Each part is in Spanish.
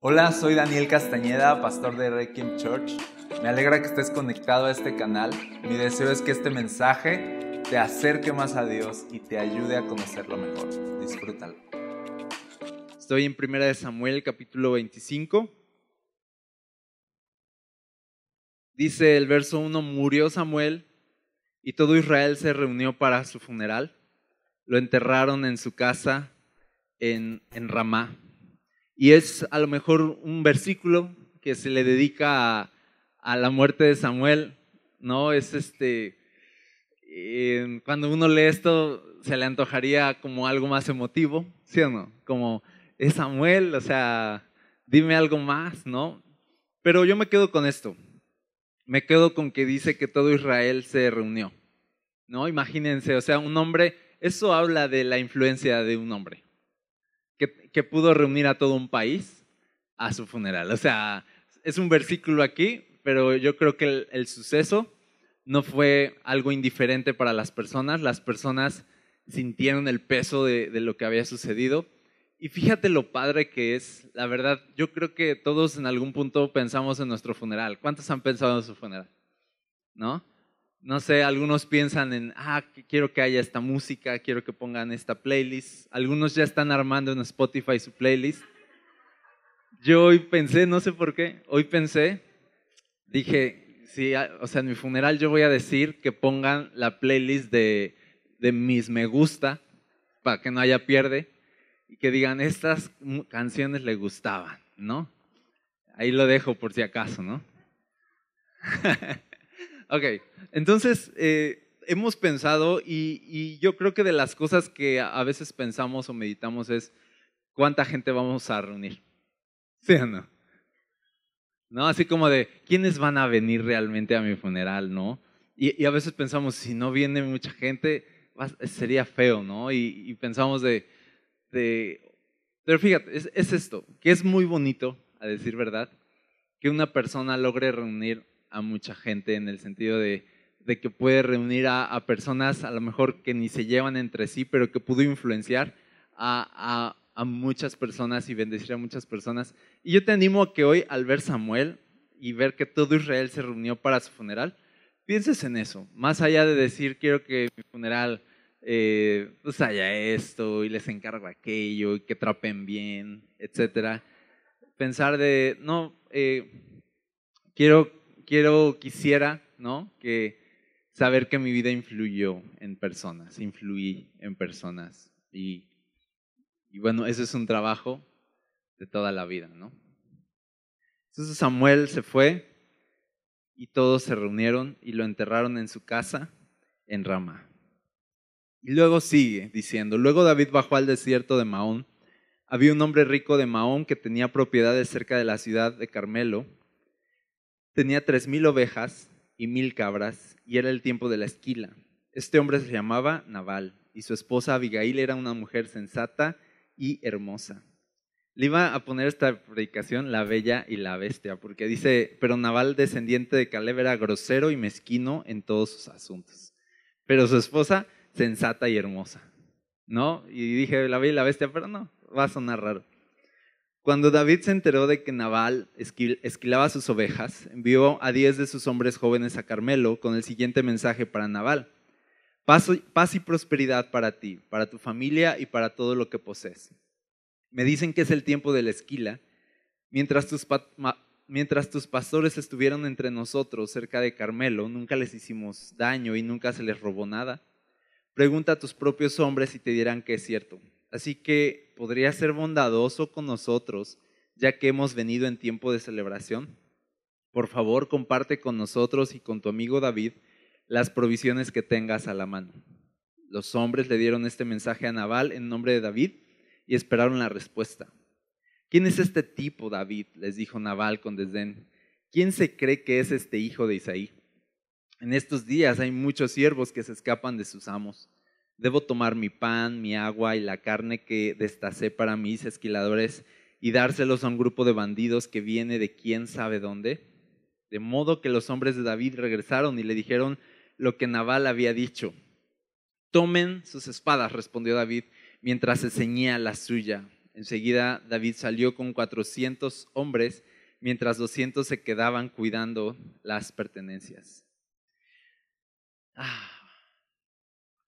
Hola, soy Daniel Castañeda, pastor de Requiem Church. Me alegra que estés conectado a este canal. Mi deseo es que este mensaje te acerque más a Dios y te ayude a conocerlo mejor. Disfrútalo. Estoy en Primera de Samuel, capítulo 25. Dice el verso 1, murió Samuel y todo Israel se reunió para su funeral. Lo enterraron en su casa en, en Ramá. Y es a lo mejor un versículo que se le dedica a, a la muerte de Samuel, ¿no? Es este, eh, cuando uno lee esto se le antojaría como algo más emotivo, ¿sí o no? Como, es Samuel, o sea, dime algo más, ¿no? Pero yo me quedo con esto, me quedo con que dice que todo Israel se reunió, ¿no? Imagínense, o sea, un hombre, eso habla de la influencia de un hombre, que, pudo reunir a todo un país a su funeral. O sea, es un versículo aquí, pero yo creo que el, suceso no fue algo indiferente para las personas. Las personas sintieron el peso de, de, lo que había sucedido. Y fíjate lo padre que es, la verdad, yo creo que todos en algún punto pensamos en nuestro funeral. ¿Cuántos han pensado en su funeral? ¿No? No sé, algunos piensan en, ah, quiero que haya esta música, quiero que pongan esta playlist. Algunos ya están armando en Spotify su playlist. Yo hoy pensé, no sé por qué, hoy pensé, dije, sí, o sea, en mi funeral yo voy a decir que pongan la playlist de, de mis me gusta, para que no haya pierde, y que digan, estas canciones le gustaban, ¿no? Ahí lo dejo por si acaso, ¿no? Ok, entonces eh, hemos pensado y, yo creo que de las cosas que a veces pensamos o meditamos es cuánta gente vamos a reunir. ¿Sí o no? Así como de, ¿quiénes van a venir realmente a mi funeral, no? Y, a veces pensamos, si no viene mucha gente, sería feo, ¿no? Y, pensamos de, Pero fíjate, es esto, que es muy bonito, a decir verdad, que una persona logre reunir a mucha gente en el sentido de, que puede reunir a, personas a lo mejor que ni se llevan entre sí, pero que pudo influenciar a, muchas personas y bendecir a muchas personas. Y yo te animo a que hoy al ver Samuel y ver que todo Israel se reunió para su funeral, pienses en eso, más allá de decir quiero que mi funeral eh, pues haya esto y les encargo aquello y que trapen bien, etcétera. Pensar de, no, eh, quiero quiero, quisiera, ¿no? Que saber que mi vida influyó en personas, influí en personas. Y, bueno, eso es un trabajo de toda la vida, ¿no? Entonces Samuel se fue y todos se reunieron y lo enterraron en su casa en Ramá. Y luego sigue diciendo, luego David bajó al desierto de Maón. Había un hombre rico de Maón que tenía propiedades cerca de la ciudad de Carmelo tenía tres mil ovejas y mil cabras, y era el tiempo de la esquila. Este hombre se llamaba Naval, y su esposa Abigail era una mujer sensata y hermosa. Le iba a poner esta predicación la bella y la bestia, porque dice, pero Naval, descendiente de Caleb, era grosero y mezquino en todos sus asuntos. Pero su esposa, sensata y hermosa. ¿No? Y dije, la bella y la bestia, pero no, va a sonar raro. Cuando David se enteró de que Nabal esquilaba sus ovejas, envió a diez de sus hombres jóvenes a Carmelo con el siguiente mensaje para Nabal. Paz, y prosperidad para ti, para tu familia y para todo lo que posees. Me dicen que es el tiempo de la esquila. Mientras tus, mientras tus pastores estuvieron entre nosotros cerca de Carmelo, nunca les hicimos daño y nunca se les robó nada. Pregunta a tus propios hombres y te dirán que es cierto. Así que podría ser bondadoso con nosotros, ya que hemos venido en tiempo de celebración. Por favor, comparte con nosotros y con tu amigo David las provisiones que tengas a la mano. Los hombres le dieron este mensaje a Nabal en nombre de David y esperaron la respuesta. ¿Quién es este tipo, David? les dijo Nabal con desdén. ¿Quién se cree que es este hijo de Isaí? En estos días hay muchos siervos que se escapan de sus amos Debo tomar mi pan, mi agua y la carne que destacé para mis esquiladores y dárselos a un grupo de bandidos que viene de quién sabe dónde. De modo que los hombres de David regresaron y le dijeron lo que Nabal había dicho. Tomen sus espadas, respondió David, mientras se ceñía la suya. Enseguida David salió con 400 hombres, mientras 200 se quedaban cuidando las pertenencias. Ah.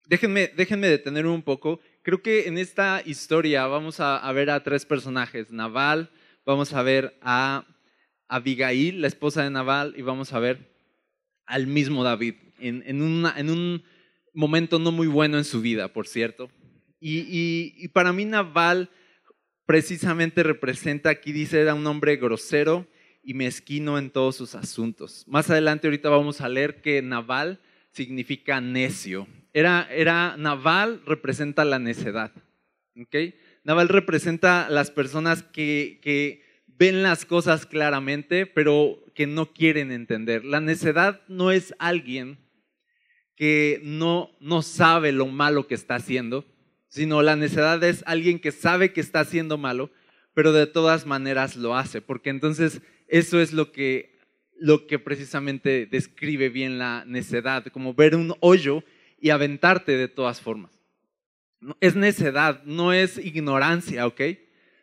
Déjenme, déjenme detener un poco. Creo que en esta historia vamos a, ver a tres personajes. Naval, vamos a ver a Abigail, la esposa de Naval, y vamos a ver al mismo David, en, un momento no muy bueno en su vida, por cierto. Y, para mí Naval precisamente representa, aquí dice, era un hombre grosero y mezquino en todos sus asuntos. Más adelante ahorita vamos a leer que Naval significa necio. Era, era Naval representa la necedad. ¿okay? Naval representa las personas que, que ven las cosas claramente, pero que no quieren entender. La necedad no es alguien que no, no sabe lo malo que está haciendo, sino la necedad es alguien que sabe que está haciendo malo, pero de todas maneras lo hace, porque entonces eso es lo que, lo que precisamente describe bien la necedad, como ver un hoyo y aventarte de todas formas. Es necedad, no es ignorancia, ¿ok?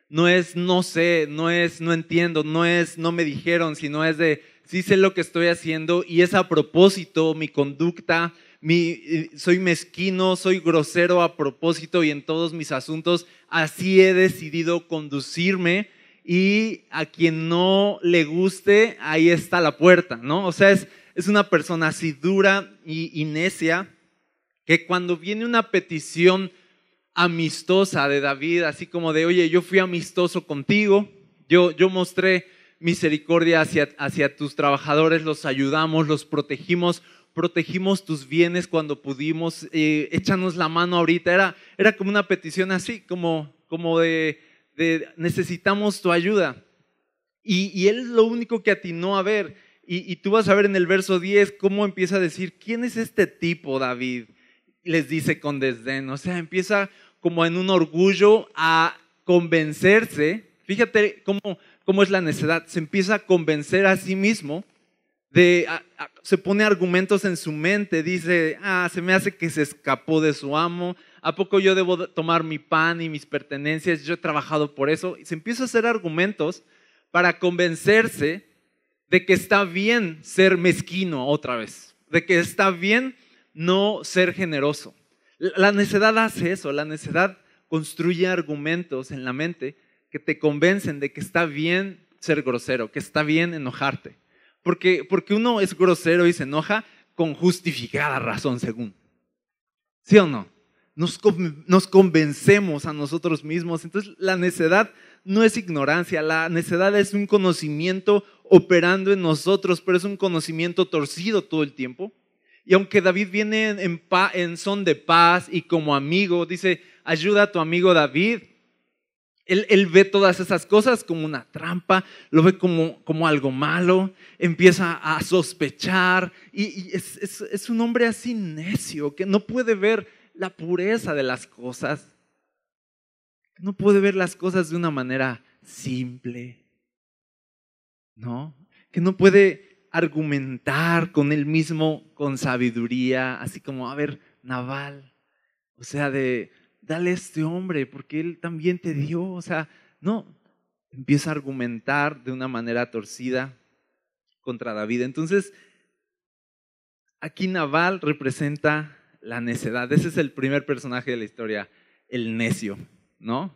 No es no sé, no es no entiendo, no es no me dijeron, sino es de sí sé lo que estoy haciendo y es a propósito mi conducta, mi, soy mezquino, soy grosero a propósito y en todos mis asuntos así he decidido conducirme y a quien no le guste, ahí está la puerta, ¿no? O sea, es, es una persona así dura y, necia que cuando viene una petición amistosa de David, así como de, oye, yo fui amistoso contigo, yo, mostré misericordia hacia, tus trabajadores, los ayudamos, los protegimos, protegimos tus bienes cuando pudimos, eh, échanos la mano ahorita. Era, era como una petición así, como, como de, necesitamos tu ayuda. Y, él lo único que atinó a ver, y, y, tú vas a ver en el verso 10 cómo empieza a decir, ¿quién es este tipo, David? Les dice con desdén, o sea, empieza como en un orgullo a convencerse, fíjate cómo, cómo es la necedad, se empieza a convencer a sí mismo se pone argumentos en su mente, dice, ah, se me hace que se escapó de su amo, ¿a poco yo debo tomar mi pan y mis pertenencias? Yo he trabajado por eso. Y se empieza a hacer argumentos para convencerse de que está bien ser mezquino otra vez, de que está bien no ser generoso. La necedad hace eso, la necedad construye argumentos en la mente que te convencen de que está bien ser grosero, que está bien enojarte. Porque, porque uno es grosero y se enoja con justificada razón, según. ¿Sí o no? Nos, nos convencemos a nosotros mismos. Entonces, la necedad no es ignorancia, la necedad es un conocimiento operando en nosotros, pero es un conocimiento torcido todo el tiempo. Y aunque David viene en, en son de paz y como amigo, dice, ayuda a tu amigo David, él, ve todas esas cosas como una trampa, lo ve como, algo malo, empieza a sospechar y, es, es, un hombre así necio que no puede ver la pureza de las cosas, no puede ver las cosas de una manera simple, ¿no? Que no puede argumentar con él mismo con sabiduría, así como, a ver, Naval, o sea, de dale a este hombre, porque él también te dio. O sea, no, empieza a argumentar de una manera torcida contra David. Entonces, aquí Naval representa la necedad. Ese es el primer personaje de la historia, el necio, ¿no?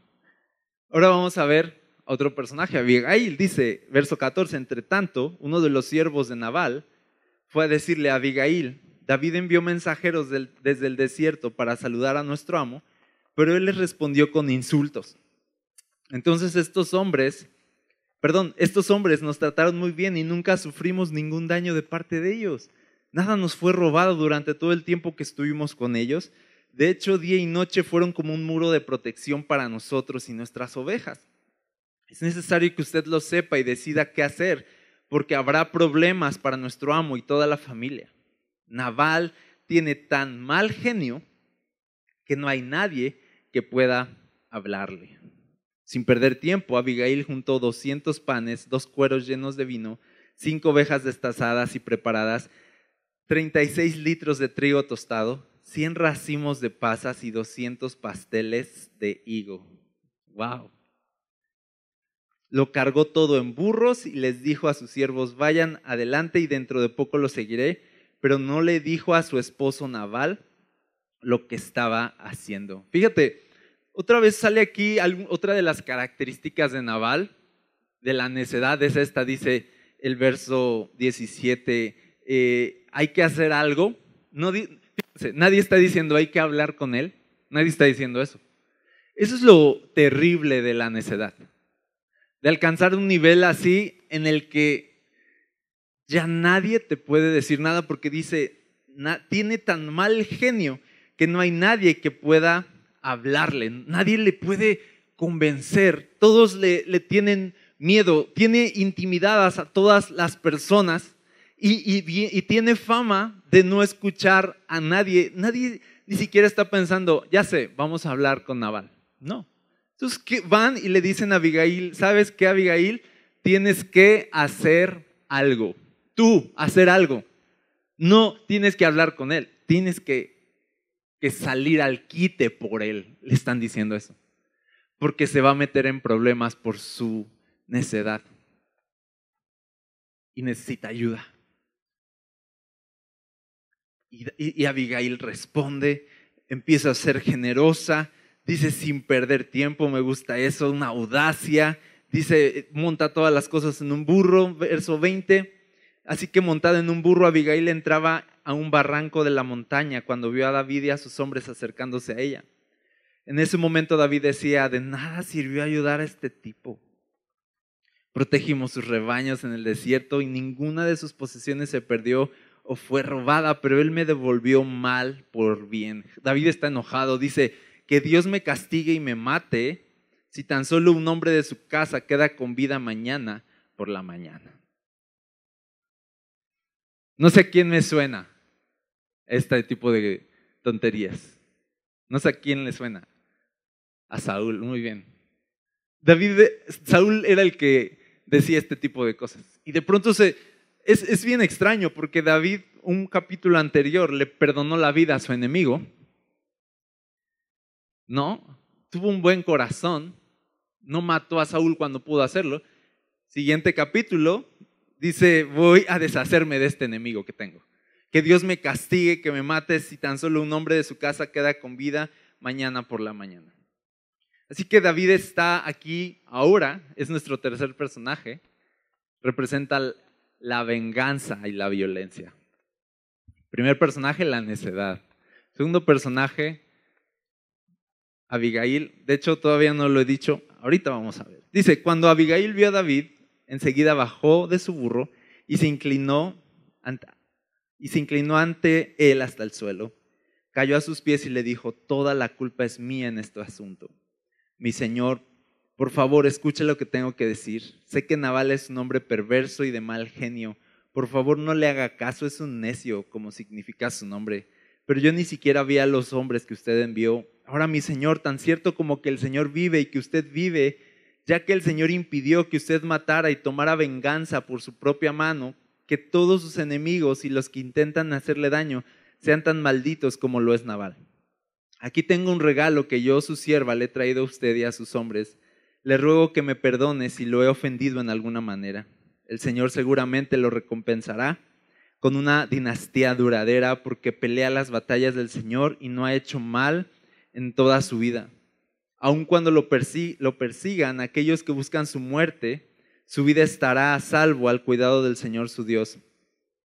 Ahora vamos a ver otro personaje, Abigail. Dice, verso 14, entre tanto, uno de los siervos de Naval fue a decirle a Abigail, David envió mensajeros desde el desierto para saludar a nuestro amo pero él les respondió con insultos. Entonces estos hombres, perdón, estos hombres nos trataron muy bien y nunca sufrimos ningún daño de parte de ellos. Nada nos fue robado durante todo el tiempo que estuvimos con ellos. De hecho, día y noche fueron como un muro de protección para nosotros y nuestras ovejas. Es necesario que usted lo sepa y decida qué hacer, porque habrá problemas para nuestro amo y toda la familia. Naval tiene tan mal genio que no hay nadie que pueda hablarle. Sin perder tiempo, Abigail juntó 200 panes, dos cueros llenos de vino, cinco ovejas destazadas y preparadas, 36 litros de trigo tostado, 100 racimos de pasas y 200 pasteles de higo. ¡Wow! Lo cargó todo en burros y les dijo a sus siervos, vayan adelante y dentro de poco lo seguiré, pero no le dijo a su esposo Naval lo que estaba haciendo. Fíjate, otra vez sale aquí otra de las características de Naval, de la necedad, es esta, dice el verso 17, eh, hay que hacer algo. Nadie está diciendo hay que hablar con él, nadie está diciendo eso. Eso es lo terrible de la necedad, de alcanzar un nivel así en el que ya nadie te puede decir nada porque dice, tiene tan mal genio que no hay nadie que pueda hablarle, nadie le puede convencer, todos le, le tienen miedo, tiene intimidadas a todas las personas y, y, tiene fama de no escuchar a nadie. Nadie ni siquiera está pensando, ya sé, vamos a hablar con Naval. No. Entonces van y le dicen a Abigail, ¿sabes qué, Abigail? Tienes que hacer algo. Tú, hacer algo. No tienes que hablar con él, tienes que, que salir al quite por él. Le están diciendo eso. Porque se va a meter en problemas por su necedad. Y necesita ayuda. Y, y, Abigail responde, empieza a ser generosa, dice sin perder tiempo, me gusta eso, una audacia, dice monta todas las cosas en un burro, verso 20. Así que montada en un burro, Abigail entraba a un barranco de la montaña cuando vio a David y a sus hombres acercándose a ella. En ese momento David decía, de nada sirvió ayudar a este tipo. Protegimos sus rebaños en el desierto y ninguna de sus posesiones se perdió o fue robada, pero él me devolvió mal por bien. David está enojado, dice, que Dios me castigue y me mate si tan solo un hombre de su casa queda con vida mañana por la mañana. No sé a quién me suena este tipo de tonterías. No sé a quién le suena. A Saúl, muy bien. David, Saúl era el que decía este tipo de cosas. Y de pronto se, es, es bien extraño porque David, un capítulo anterior, le perdonó la vida a su enemigo. No, tuvo un buen corazón, no mató a Saúl cuando pudo hacerlo. Siguiente capítulo dice, voy a deshacerme de este enemigo que tengo. Que Dios me castigue, que me mate si tan solo un hombre de su casa queda con vida mañana por la mañana. Así que David está aquí ahora, es nuestro tercer personaje, representa la venganza y la violencia. Primer personaje, la necedad. Segundo personaje, Abigail. De hecho, todavía no lo he dicho, ahorita vamos a ver. Dice, cuando Abigail vio a David, enseguida bajó de su burro y se inclinó ante, y se inclinó ante él hasta el suelo. Cayó a sus pies y le dijo, toda la culpa es mía en este asunto mi Señor, por favor, escuche lo que tengo que decir. Sé que Naval es un hombre perverso y de mal genio. Por favor, no le haga caso, es un necio, como significa su nombre. Pero yo ni siquiera vi a los hombres que usted envió. Ahora, mi Señor, tan cierto como que el Señor vive y que usted vive, ya que el Señor impidió que usted matara y tomara venganza por su propia mano, que todos sus enemigos y los que intentan hacerle daño sean tan malditos como lo es Naval. Aquí tengo un regalo que yo, su sierva, le he traído a usted y a sus hombres. Le ruego que me perdone si lo he ofendido en alguna manera. El Señor seguramente lo recompensará con una dinastía duradera porque pelea las batallas del Señor y no ha hecho mal en toda su vida. Aun cuando lo, lo persigan aquellos que buscan su muerte, su vida estará a salvo al cuidado del Señor su Dios,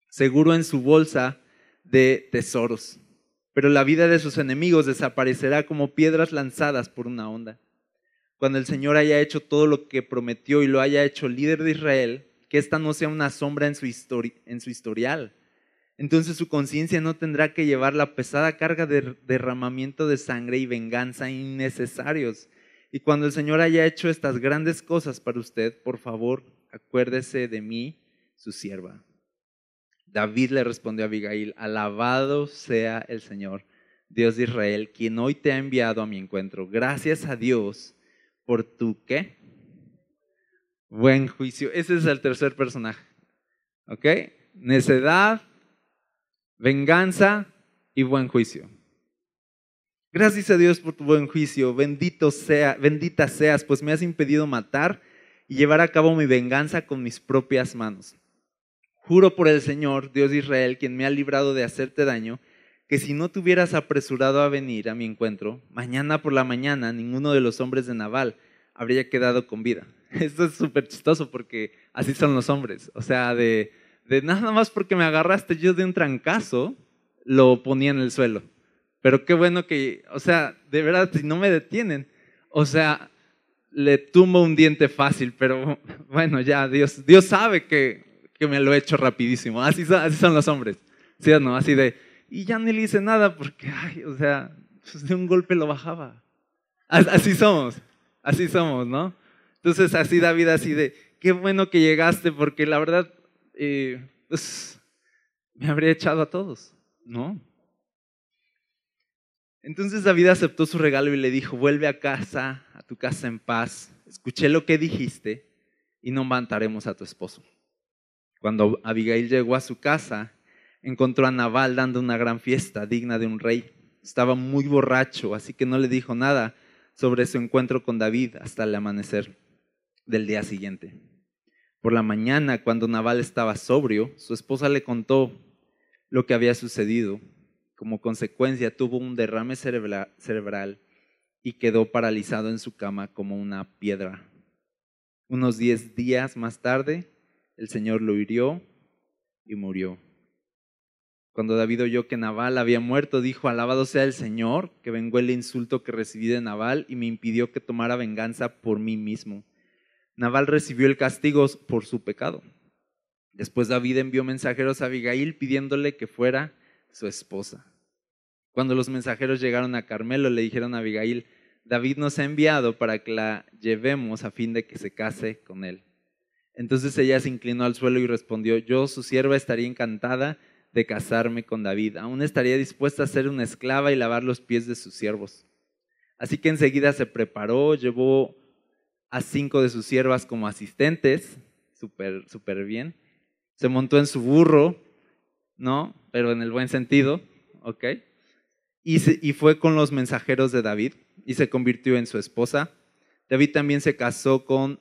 seguro en su bolsa de tesoros pero la vida de sus enemigos desaparecerá como piedras lanzadas por una onda. Cuando el Señor haya hecho todo lo que prometió y lo haya hecho líder de Israel, que esta no sea una sombra en su, en su historial. Entonces su conciencia no tendrá que llevar la pesada carga de derramamiento de sangre y venganza innecesarios. Y cuando el Señor haya hecho estas grandes cosas para usted, por favor, acuérdese de mí, su sierva. David le respondió a Abigail, alabado sea el Señor, Dios de Israel, quien hoy te ha enviado a mi encuentro. Gracias a Dios por tu qué? Buen juicio. Ese es el tercer personaje. ¿Ok? Necedad, venganza y buen juicio. Gracias a Dios por tu buen juicio. Bendito sea, bendita seas, pues me has impedido matar y llevar a cabo mi venganza con mis propias manos. Juro por el Señor, Dios de Israel, quien me ha librado de hacerte daño, que si no te hubieras apresurado a venir a mi encuentro, mañana por la mañana ninguno de los hombres de Naval habría quedado con vida. Esto es súper chistoso porque así son los hombres. O sea, de, de nada más porque me agarraste yo de un trancazo, lo ponía en el suelo. Pero qué bueno que, o sea, de verdad, si no me detienen, o sea, le tumbo un diente fácil, pero bueno, ya, Dios, Dios sabe que, que me lo he hecho rapidísimo. Así son, así son los hombres, ¿sí o no? Así de, y ya ni le hice nada porque, ay, o sea, pues de un golpe lo bajaba. Así somos, así somos, ¿no? Entonces así David, así de, qué bueno que llegaste porque la verdad, eh, pues, me habría echado a todos, ¿no? Entonces David aceptó su regalo y le dijo, vuelve a casa, a tu casa en paz, escuché lo que dijiste y no mataremos a tu esposo. Cuando Abigail llegó a su casa, encontró a Nabal dando una gran fiesta digna de un rey. Estaba muy borracho, así que no le dijo nada sobre su encuentro con David hasta el amanecer del día siguiente. Por la mañana, cuando Nabal estaba sobrio, su esposa le contó lo que había sucedido. Como consecuencia, tuvo un derrame cerebral y quedó paralizado en su cama como una piedra. Unos diez días más tarde, el Señor lo hirió y murió. Cuando David oyó que Nabal había muerto, dijo, alabado sea el Señor, que vengó el insulto que recibí de Nabal y me impidió que tomara venganza por mí mismo. Nabal recibió el castigo por su pecado. Después David envió mensajeros a Abigail pidiéndole que fuera su esposa. Cuando los mensajeros llegaron a Carmelo, le dijeron a Abigail, David nos ha enviado para que la llevemos a fin de que se case con él. Entonces ella se inclinó al suelo y respondió, yo, su sierva, estaría encantada de casarme con David. Aún estaría dispuesta a ser una esclava y lavar los pies de sus siervos. Así que enseguida se preparó, llevó a cinco de sus siervas como asistentes, súper super bien. Se montó en su burro, ¿no? Pero en el buen sentido, ¿ok? Y, y fue con los mensajeros de David y se convirtió en su esposa. David también se casó con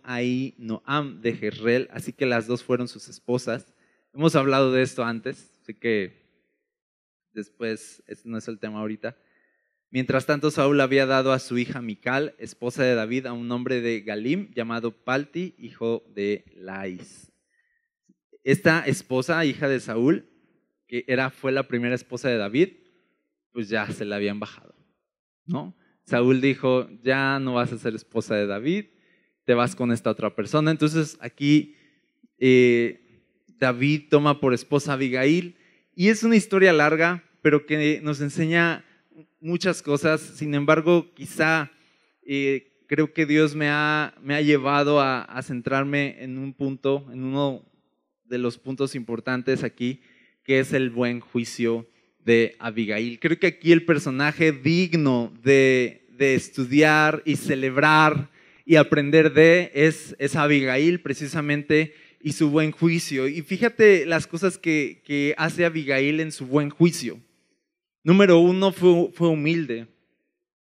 Noam de Jezreel, así que las dos fueron sus esposas. Hemos hablado de esto antes, Así que después, no es el tema ahorita. Mientras tanto, Saúl había dado a su hija Mical, esposa de David, a un hombre de Galim llamado Palti, hijo de Lais. Esta esposa, hija de Saúl, que era, fue la primera esposa de David, pues ya se la habían bajado, ¿no? Saúl dijo, ya no vas a ser esposa de David, te vas con esta otra persona. Entonces aquí eh, David toma por esposa a Abigail. Y es una historia larga, pero que nos enseña muchas cosas. Sin embargo, quizá eh, creo que Dios me ha, me ha llevado a, a, centrarme en un punto, en uno de los puntos importantes aquí, que es el buen juicio de Abigail. Creo que aquí el personaje digno de, de estudiar y celebrar y aprender de es, es Abigail, precisamente y su buen juicio. Y fíjate las cosas que, hace Abigail en su buen juicio. Número uno, fue, fue humilde.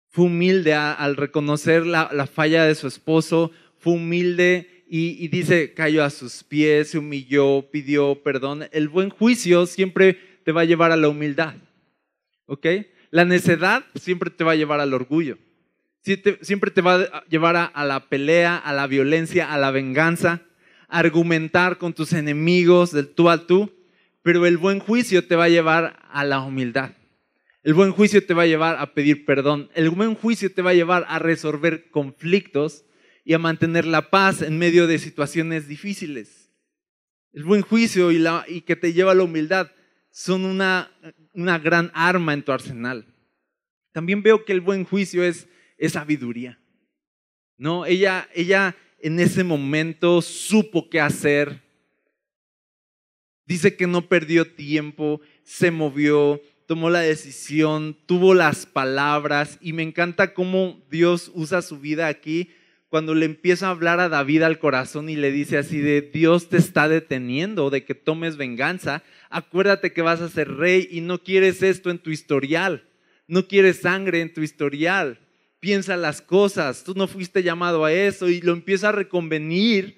Fue humilde al reconocer la, falla de su esposo. Fue humilde y, y, dice, cayó a sus pies, se humilló, pidió perdón. El buen juicio siempre te va a llevar a la humildad. ¿Ok? La necedad siempre te va a llevar al orgullo. Siempre te va a llevar a la pelea, a la violencia, a la venganza argumentar con tus enemigos del tú a tú, pero el buen juicio te va a llevar a la humildad. El buen juicio te va a llevar a pedir perdón. El buen juicio te va a llevar a resolver conflictos y a mantener la paz en medio de situaciones difíciles. El buen juicio y, la, y que te lleva a la humildad son una, una gran arma en tu arsenal. También veo que el buen juicio es, es sabiduría. ¿no? Ella, ella en ese momento supo qué hacer. Dice que no perdió tiempo, se movió, tomó la decisión, tuvo las palabras y me encanta cómo Dios usa su vida aquí cuando le empieza a hablar a David al corazón y le dice así de Dios te está deteniendo de que tomes venganza, acuérdate que vas a ser rey y no quieres esto en tu historial, no quieres sangre en tu historial. Piensa las cosas, tú no fuiste llamado a eso y lo empieza a reconvenir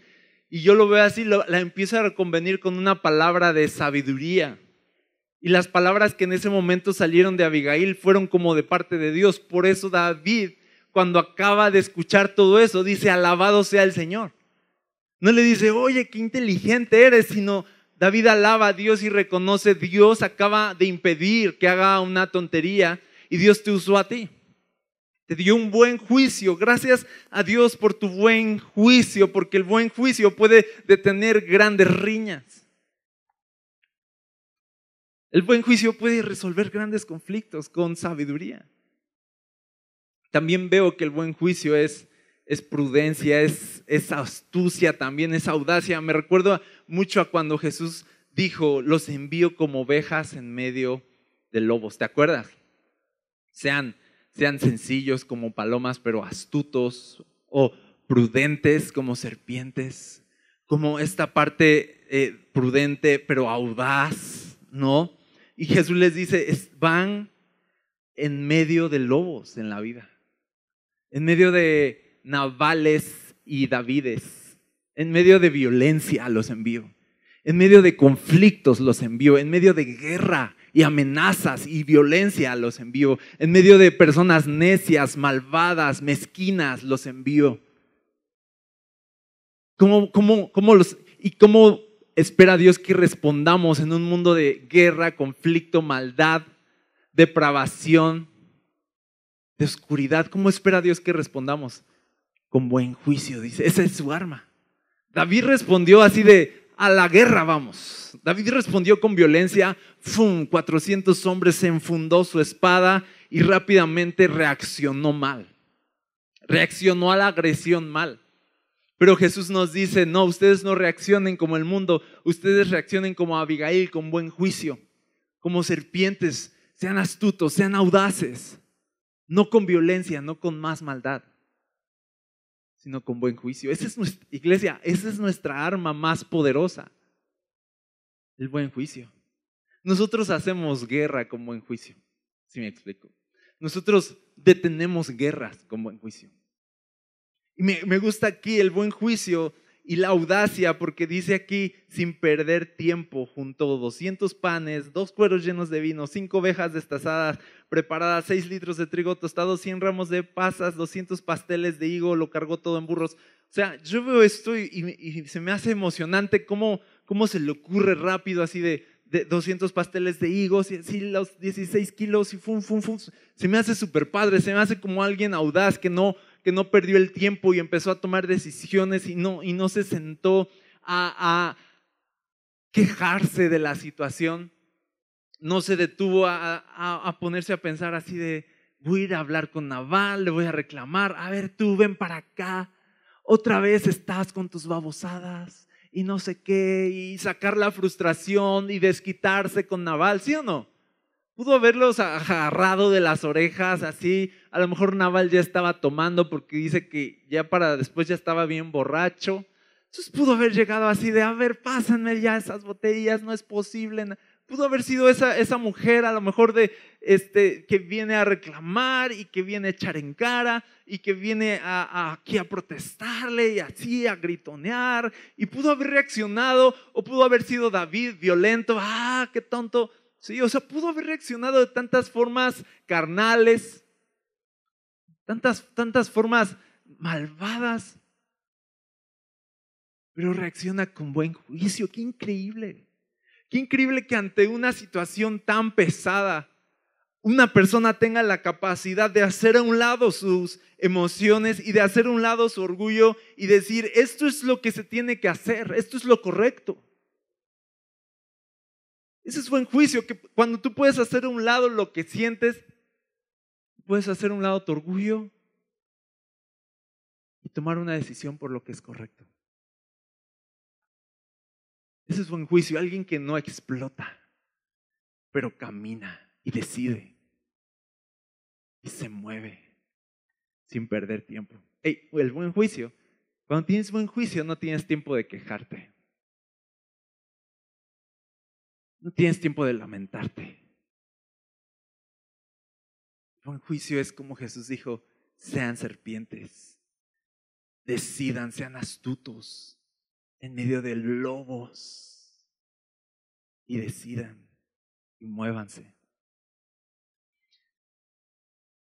y yo lo veo así, la empieza a reconvenir con una palabra de sabiduría. Y las palabras que en ese momento salieron de Abigail fueron como de parte de Dios. Por eso David, cuando acaba de escuchar todo eso, dice, alabado sea el Señor. No le dice, oye, qué inteligente eres, sino David alaba a Dios y reconoce, Dios acaba de impedir que haga una tontería y Dios te usó a ti. Te dio un buen juicio. Gracias a Dios por tu buen juicio, porque el buen juicio puede detener grandes riñas. El buen juicio puede resolver grandes conflictos con sabiduría. También veo que el buen juicio es, es prudencia, es, es astucia, también es audacia. Me recuerdo mucho a cuando Jesús dijo, los envío como ovejas en medio de lobos. ¿Te acuerdas? Sean sean sencillos como palomas, pero astutos o prudentes como serpientes, como esta parte eh, prudente, pero audaz, ¿no? Y Jesús les dice, van en medio de lobos en la vida, en medio de navales y davides, en medio de violencia los envío, en medio de conflictos los envío, en medio de guerra y amenazas y violencia los envío. En medio de personas necias, malvadas, mezquinas los envío. ¿Cómo, cómo, cómo los, ¿Y cómo espera Dios que respondamos en un mundo de guerra, conflicto, maldad, depravación, de oscuridad? ¿Cómo espera Dios que respondamos? Con buen juicio, dice. Esa es su arma. David respondió así de, a la guerra vamos. David respondió con violencia, ¡fum! 400 hombres se enfundó su espada y rápidamente reaccionó mal. Reaccionó a la agresión mal. Pero Jesús nos dice, no, ustedes no reaccionen como el mundo, ustedes reaccionen como Abigail, con buen juicio, como serpientes, sean astutos, sean audaces, no con violencia, no con más maldad sino con buen juicio. Esa es nuestra iglesia, esa es nuestra arma más poderosa, el buen juicio. Nosotros hacemos guerra con buen juicio, si me explico. Nosotros detenemos guerras con buen juicio. Y me, me gusta aquí el buen juicio y la audacia, porque dice aquí, sin perder tiempo, junto 200 panes, dos cueros llenos de vino, cinco ovejas destazadas, preparadas, seis litros de trigo tostado, 100 ramos de pasas, 200 pasteles de higo, lo cargó todo en burros. O sea, yo veo esto y, se me hace emocionante cómo, cómo se le ocurre rápido así de, de 200 pasteles de higos y así los 16 kilos y fum, fum, fum. Se me hace súper padre, se me hace como alguien audaz que no, que no perdió el tiempo y empezó a tomar decisiones y no, y no se sentó a, quejarse de la situación. No se detuvo a, ponerse a pensar así de, voy a a hablar con Naval, le voy a reclamar, a ver tú ven para acá, otra vez estás con tus babosadas y no sé qué, y sacar la frustración y desquitarse con Naval, ¿sí o no? Pudo haberlos agarrado de las orejas así. A lo mejor Naval ya estaba tomando porque dice que ya para después ya estaba bien borracho. Entonces pudo haber llegado así de, a ver, pásenme ya esas botellas, no es posible. Pudo haber sido esa, esa mujer a lo mejor de, este, que viene a reclamar y que viene a echar en cara y que viene a, aquí a protestarle y así a gritonear. Y pudo haber reaccionado o pudo haber sido David violento. Ah, qué tonto Sí, o sea, pudo haber reaccionado de tantas formas carnales, tantas, tantas formas malvadas, pero reacciona con buen juicio. Qué increíble. Qué increíble que ante una situación tan pesada, una persona tenga la capacidad de hacer a un lado sus emociones y de hacer a un lado su orgullo y decir, esto es lo que se tiene que hacer, esto es lo correcto. Ese es buen juicio, que cuando tú puedes hacer a un lado lo que sientes, puedes hacer a un lado tu orgullo y tomar una decisión por lo que es correcto. Ese es buen juicio, alguien que no explota, pero camina y decide y se mueve sin perder tiempo. el buen juicio, cuando tienes buen juicio no tienes tiempo de quejarte. No tienes tiempo de lamentarte. El buen juicio es como Jesús dijo, sean serpientes. Decidan, sean astutos en medio de lobos. Y decidan y muévanse.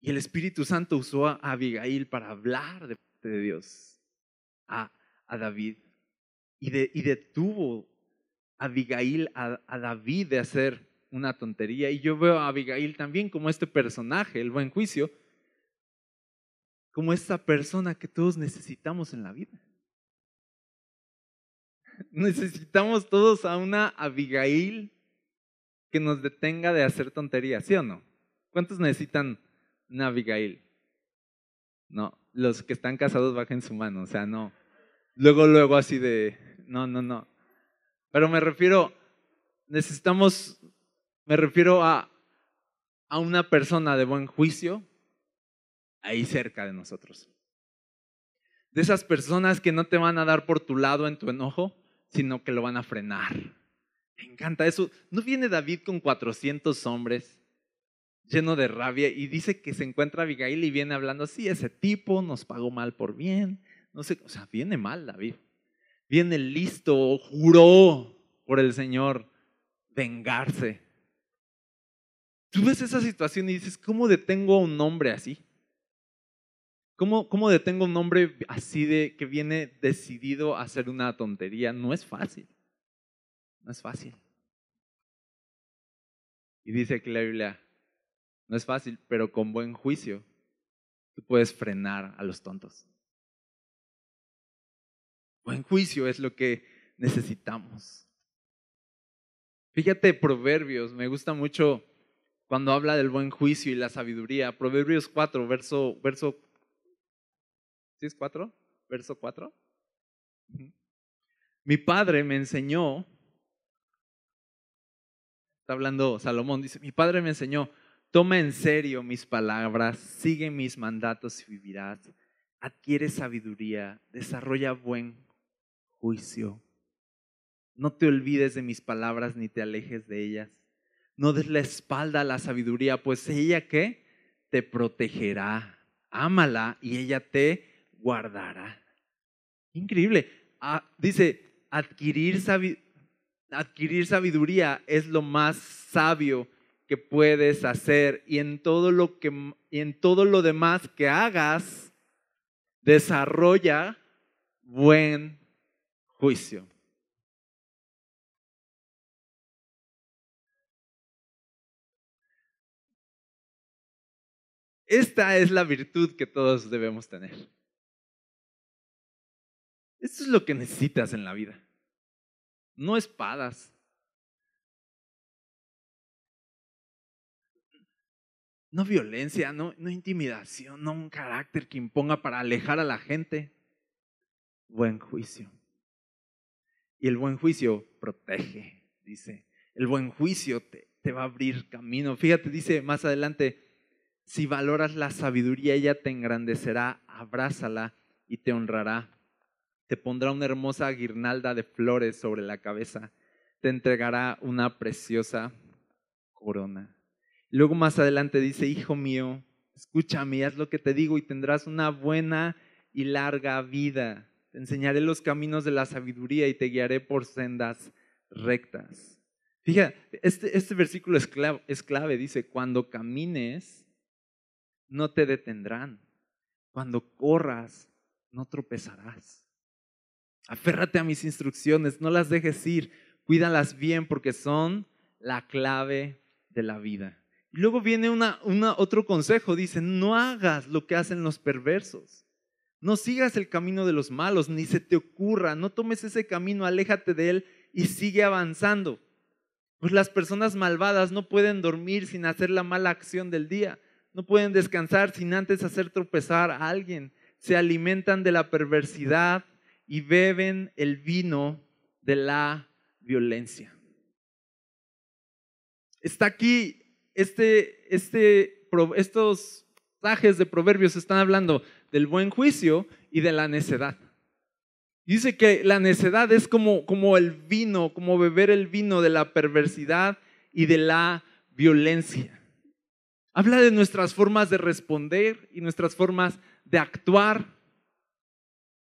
Y el Espíritu Santo usó a Abigail para hablar de, de Dios a, David. Y, de, y detuvo Abigail a, a David de hacer una tontería. Y yo veo a Abigail también como este personaje, el buen juicio, como esta persona que todos necesitamos en la vida. Necesitamos todos a una Abigail que nos detenga de hacer tonterías, ¿sí o no? ¿Cuántos necesitan una Abigail? No, los que están casados bajen su mano, o sea, no. Luego, luego así de, no, no, no. Pero me refiero, necesitamos, me refiero a, a una persona de buen juicio ahí cerca de nosotros. De esas personas que no te van a dar por tu lado en tu enojo, sino que lo van a frenar. Me encanta eso. ¿No viene David con 400 hombres lleno de rabia y dice que se encuentra Abigail y viene hablando, sí, ese tipo nos pagó mal por bien. No sé, o sea, viene mal David. Viene listo, juró por el Señor vengarse. Tú ves esa situación y dices, ¿cómo detengo a un hombre así? ¿Cómo, ¿Cómo detengo a un hombre así de que viene decidido a hacer una tontería? No es fácil. No es fácil. Y dice aquí la Biblia, no es fácil, pero con buen juicio tú puedes frenar a los tontos. Buen juicio es lo que necesitamos. Fíjate, Proverbios, me gusta mucho cuando habla del buen juicio y la sabiduría. Proverbios 4, verso, verso ¿Sí es 4? Verso 4. Mi padre me enseñó, está hablando Salomón, dice, mi padre me enseñó, toma en serio mis palabras, sigue mis mandatos y vivirás, adquiere sabiduría, desarrolla buen juicio. No te olvides de mis palabras ni te alejes de ellas. No des la espalda a la sabiduría, pues ella que te protegerá. Ámala y ella te guardará. Increíble. Ah, dice, adquirir, adquirir sabiduría es lo más sabio que puedes hacer y en todo lo que y en todo lo demás que hagas desarrolla buen juicio. Esta es la virtud que todos debemos tener. Esto es lo que necesitas en la vida. No espadas. No violencia, no, no intimidación, no un carácter que imponga para alejar a la gente. Buen juicio. Y el buen juicio protege, dice. El buen juicio te, va a abrir camino. Fíjate, dice más adelante, si valoras la sabiduría, ella te engrandecerá, abrázala y te honrará te pondrá una hermosa guirnalda de flores sobre la cabeza, te entregará una preciosa corona. Luego más adelante dice, hijo mío, escúchame, haz lo que te digo y tendrás una buena y larga vida. Te enseñaré los caminos de la sabiduría y te guiaré por sendas rectas. Fíjate, este, este versículo es clave, dice, cuando camines, no te detendrán. Cuando corras, no tropezarás. Aférrate a mis instrucciones, no las dejes ir, cuídalas bien porque son la clave de la vida. Y luego viene una, otro consejo, dice, no hagas lo que hacen los perversos. No sigas el camino de los malos, ni se te ocurra, no tomes ese camino, aléjate de él y sigue avanzando. Pues las personas malvadas no pueden dormir sin hacer la mala acción del día, no pueden descansar sin antes hacer tropezar a alguien, se alimentan de la perversidad y beben el vino de la violencia. Está aquí, este, este, estos pasajes de proverbios están hablando del buen juicio y de la necedad. Dice que la necedad es como, como el vino, como beber el vino de la perversidad y de la violencia. Habla de nuestras formas de responder y nuestras formas de actuar.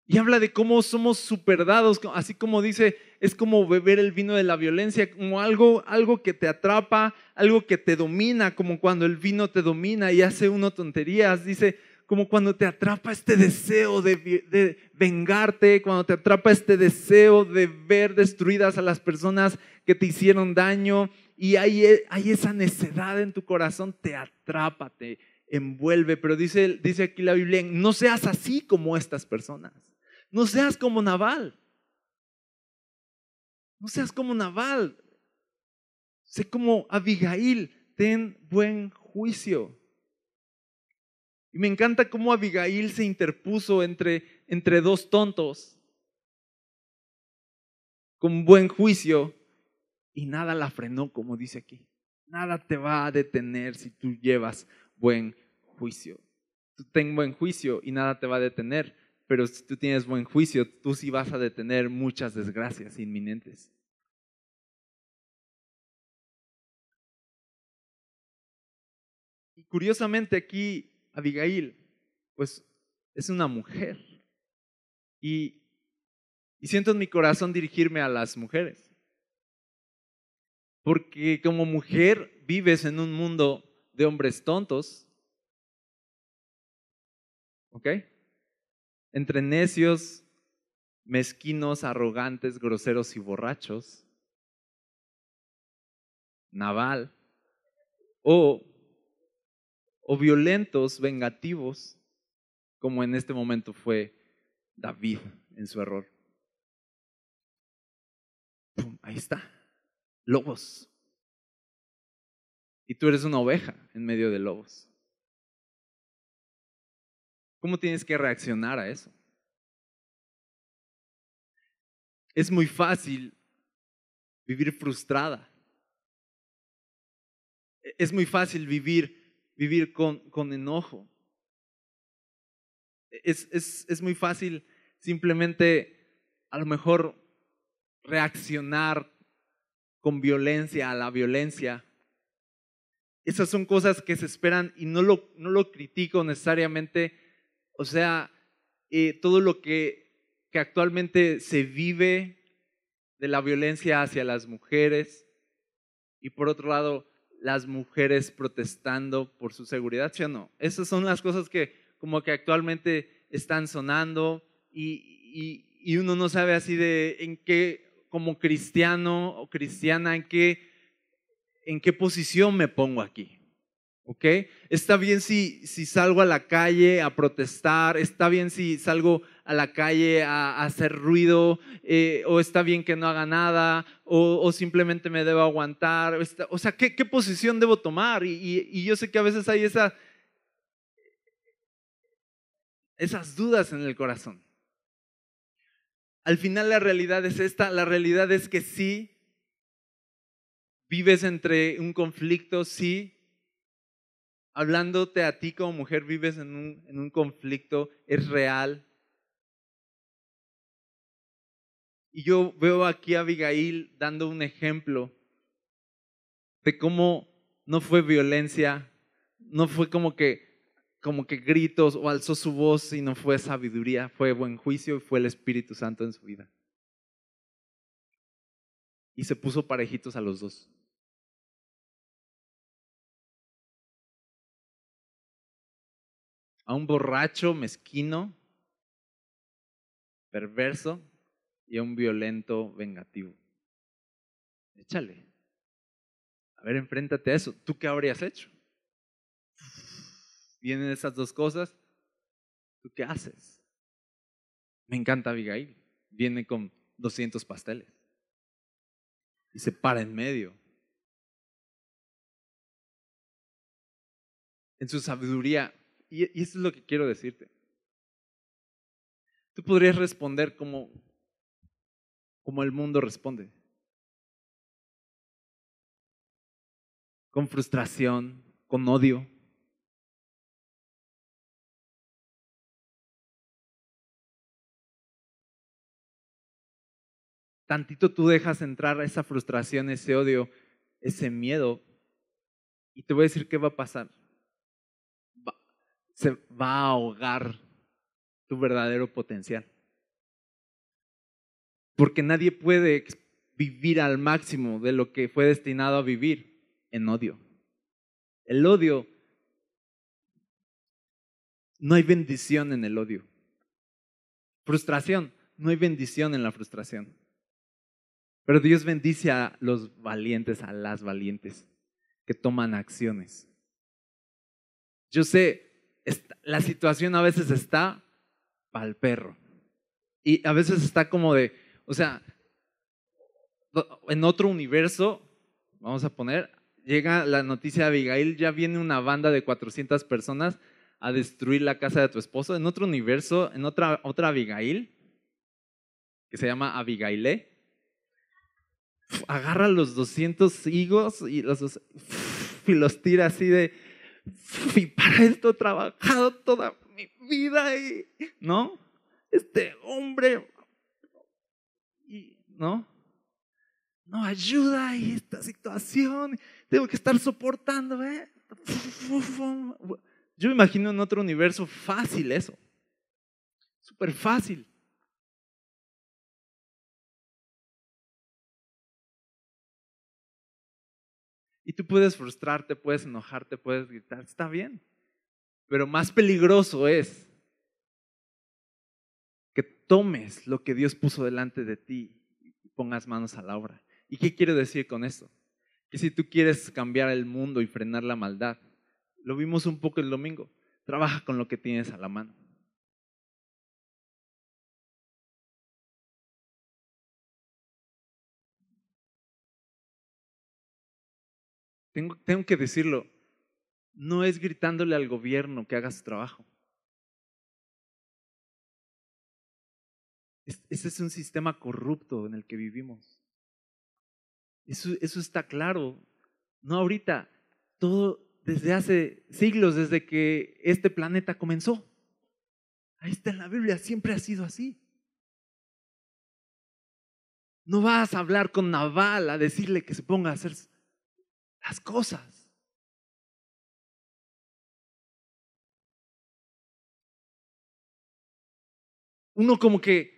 Y habla de cómo somos superdados, así como dice, es como beber el vino de la violencia, como algo, algo que te atrapa, algo que te domina, como cuando el vino te domina y hace uno tonterías. Dice, como cuando te atrapa este deseo de, vengarte, cuando te atrapa este deseo de ver destruidas a las personas que te hicieron daño y hay, hay esa necedad en tu corazón, te atrapa, te envuelve. Pero dice, dice aquí la Biblia, no seas así como estas personas. No seas como Naval. No seas como Naval. Sé como Abigail. Ten buen juicio. Y me encanta cómo Abigail se interpuso entre, entre dos tontos con buen juicio y nada la frenó, como dice aquí. Nada te va a detener si tú llevas buen juicio. Tú ten buen juicio y nada te va a detener pero si tú tienes buen juicio, tú sí vas a detener muchas desgracias inminentes. Y curiosamente aquí Abigail, pues es una mujer. Y, y siento en mi corazón dirigirme a las mujeres. Porque como mujer vives en un mundo de hombres tontos. ¿Ok? entre necios, mezquinos, arrogantes, groseros y borrachos, naval, o, o violentos, vengativos, como en este momento fue David en su error. ahí está, lobos. Y tú eres una oveja en medio de lobos. ¿Cómo tienes que reaccionar a eso? Es muy fácil vivir frustrada. Es muy fácil vivir, vivir con, con enojo. Es, es, es muy fácil simplemente a lo mejor reaccionar con violencia a la violencia. Esas son cosas que se esperan y no lo, no lo critico necesariamente o sea, eh, todo lo que, que actualmente se vive de la violencia hacia las mujeres y por otro lado las mujeres protestando por su seguridad, ¿sí o no? Esas son las cosas que como que actualmente están sonando y, y uno no sabe así de en qué, como cristiano o cristiana, en qué, en qué posición me pongo aquí. ¿Ok? Está bien si, si salgo a la calle a protestar, está bien si salgo a la calle a, hacer ruido, eh, o está bien que no haga nada, o, simplemente me debo aguantar. o sea, ¿qué, posición debo tomar? Y, yo sé que a veces hay esa, esas dudas en el corazón. Al final la realidad es esta, la realidad es que sí, vives entre un conflicto, sí, hablándote a ti como mujer, vives en un, en un conflicto, es real. Y yo veo aquí a Abigail dando un ejemplo de cómo no fue violencia, no fue como que, como que gritos o alzó su voz, sino fue sabiduría, fue buen juicio y fue el Espíritu Santo en su vida. Y se puso parejitos a los dos. A un borracho mezquino, perverso y a un violento vengativo. Échale. A ver, enfréntate a eso. ¿Tú qué habrías hecho? Vienen esas dos cosas. ¿Tú qué haces? Me encanta Abigail. Viene con 200 pasteles. Y se para en medio. En su sabiduría y, eso es lo que quiero decirte. Tú podrías responder como, como el mundo responde. Con frustración, con odio. Tantito tú dejas entrar esa frustración, ese odio, ese miedo. Y te voy a decir qué va a pasar se va a ahogar tu verdadero potencial. Porque nadie puede vivir al máximo de lo que fue destinado a vivir en odio. El odio, no hay bendición en el odio. Frustración, no hay bendición en la frustración. Pero Dios bendice a los valientes, a las valientes, que toman acciones. Yo sé, la situación a veces está para el perro. Y a veces está como de, o sea, en otro universo, vamos a poner, llega la noticia de Abigail, ya viene una banda de 400 personas a destruir la casa de tu esposo. En otro universo, en otra, otra Abigail, que se llama Abigailé, agarra los 200 higos y los, y los tira así de, y para esto he trabajado toda mi vida y, ¿no? Este hombre, y, ¿no? No ayuda y esta situación, tengo que estar soportando, ¿eh? Yo imagino en otro universo fácil eso, súper fácil. Y tú puedes frustrarte, puedes enojarte, puedes gritar, está bien. Pero más peligroso es que tomes lo que Dios puso delante de ti y pongas manos a la obra. ¿Y qué quiero decir con esto? Que si tú quieres cambiar el mundo y frenar la maldad, lo vimos un poco el domingo, trabaja con lo que tienes a la mano. Tengo, que decirlo, no es gritándole al gobierno que haga su trabajo. Ese es un sistema corrupto en el que vivimos. Eso, eso, está claro. No ahorita, todo desde hace siglos, desde que este planeta comenzó. Ahí está en la Biblia, siempre ha sido así. No vas a hablar con Naval a decirle que se ponga a hacer las cosas. Uno como que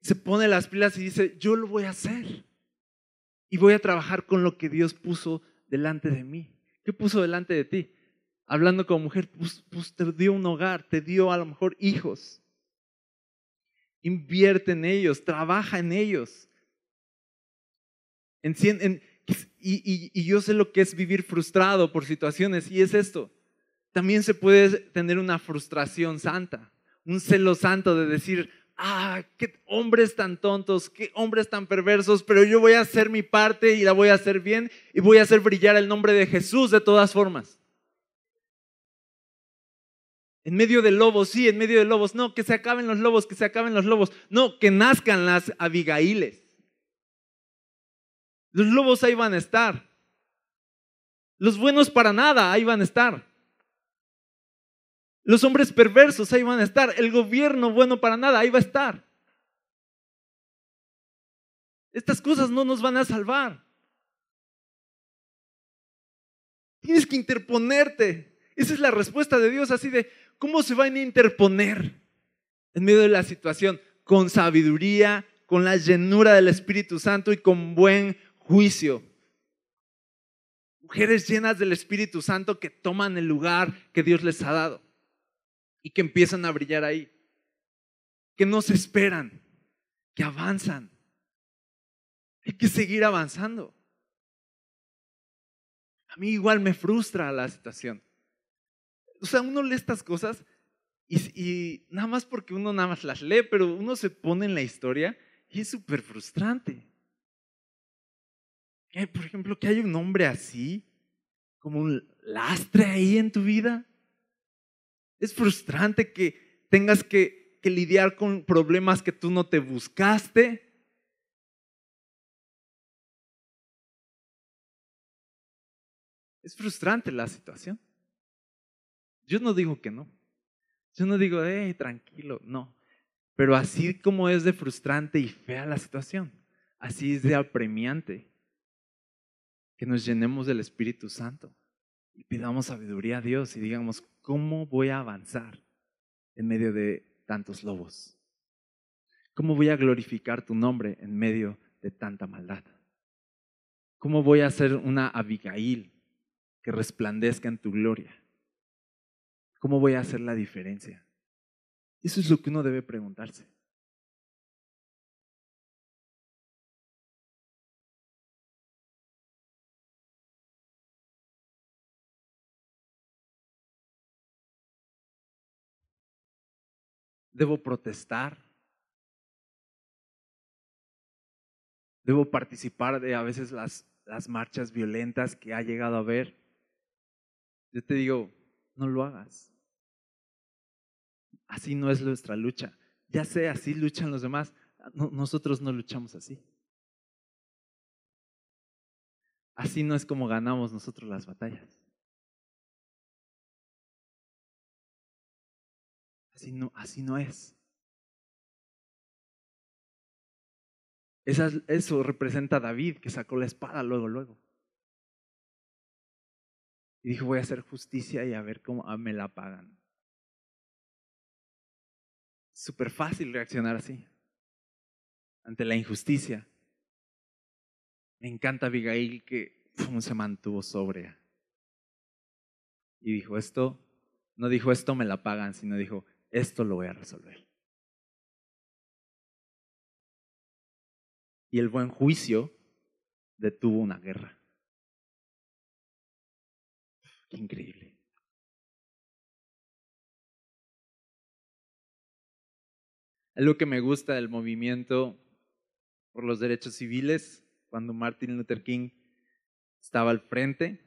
se pone las pilas y dice, yo lo voy a hacer. Y voy a trabajar con lo que Dios puso delante de mí. ¿Qué puso delante de ti? Hablando como mujer, pues, te dio un hogar, te dio a lo mejor hijos. Invierte en ellos, trabaja en ellos. Y, yo sé lo que es vivir frustrado por situaciones y es esto. También se puede tener una frustración santa, un celo santo de decir, ah, qué hombres tan tontos, qué hombres tan perversos, pero yo voy a hacer mi parte y la voy a hacer bien y voy a hacer brillar el nombre de Jesús de todas formas. En medio de lobos, sí, en medio de lobos, no, que se acaben los lobos, que se acaben los lobos, no, que nazcan las Abigailes. Los lobos ahí van a estar. Los buenos para nada, ahí van a estar. Los hombres perversos, ahí van a estar. El gobierno bueno para nada, ahí va a estar. Estas cosas no nos van a salvar. Tienes que interponerte. Esa es la respuesta de Dios, así de, ¿cómo se van a interponer en medio de la situación? Con sabiduría, con la llenura del Espíritu Santo y con buen juicio. Mujeres llenas del Espíritu Santo que toman el lugar que Dios les ha dado y que empiezan a brillar ahí. Que no se esperan, que avanzan. Hay que seguir avanzando. A mí igual me frustra la situación. O sea, uno lee estas cosas y, nada más porque uno nada más las lee, pero uno se pone en la historia y es súper frustrante por ejemplo, que hay un hombre así, como un lastre ahí en tu vida. Es frustrante que tengas que, que lidiar con problemas que tú no te buscaste. Es frustrante la situación. Yo no digo que no. Yo no digo, hey, tranquilo, no. Pero así como es de frustrante y fea la situación, así es de apremiante que nos llenemos del Espíritu Santo y pidamos sabiduría a Dios y digamos, ¿cómo voy a avanzar en medio de tantos lobos? ¿Cómo voy a glorificar tu nombre en medio de tanta maldad? ¿Cómo voy a ser una Abigail que resplandezca en tu gloria? ¿Cómo voy a hacer la diferencia? Eso es lo que uno debe preguntarse. Debo protestar. Debo participar de a veces las, las marchas violentas que ha llegado a ver. Yo te digo, no lo hagas. Así no es nuestra lucha. Ya sé, así luchan los demás. nosotros no luchamos así. Así no es como ganamos nosotros las batallas. Así no, así no es. eso representa a David que sacó la espada luego, luego. Y dijo, voy a hacer justicia y a ver cómo ah, me la pagan. Súper fácil reaccionar así ante la injusticia. Me encanta Abigail que se mantuvo sobria. Y dijo, esto, no dijo esto me la pagan, sino dijo, esto lo voy a resolver. Y el buen juicio detuvo una guerra. Qué increíble. Algo que me gusta del movimiento por los derechos civiles, cuando Martin Luther King estaba al frente,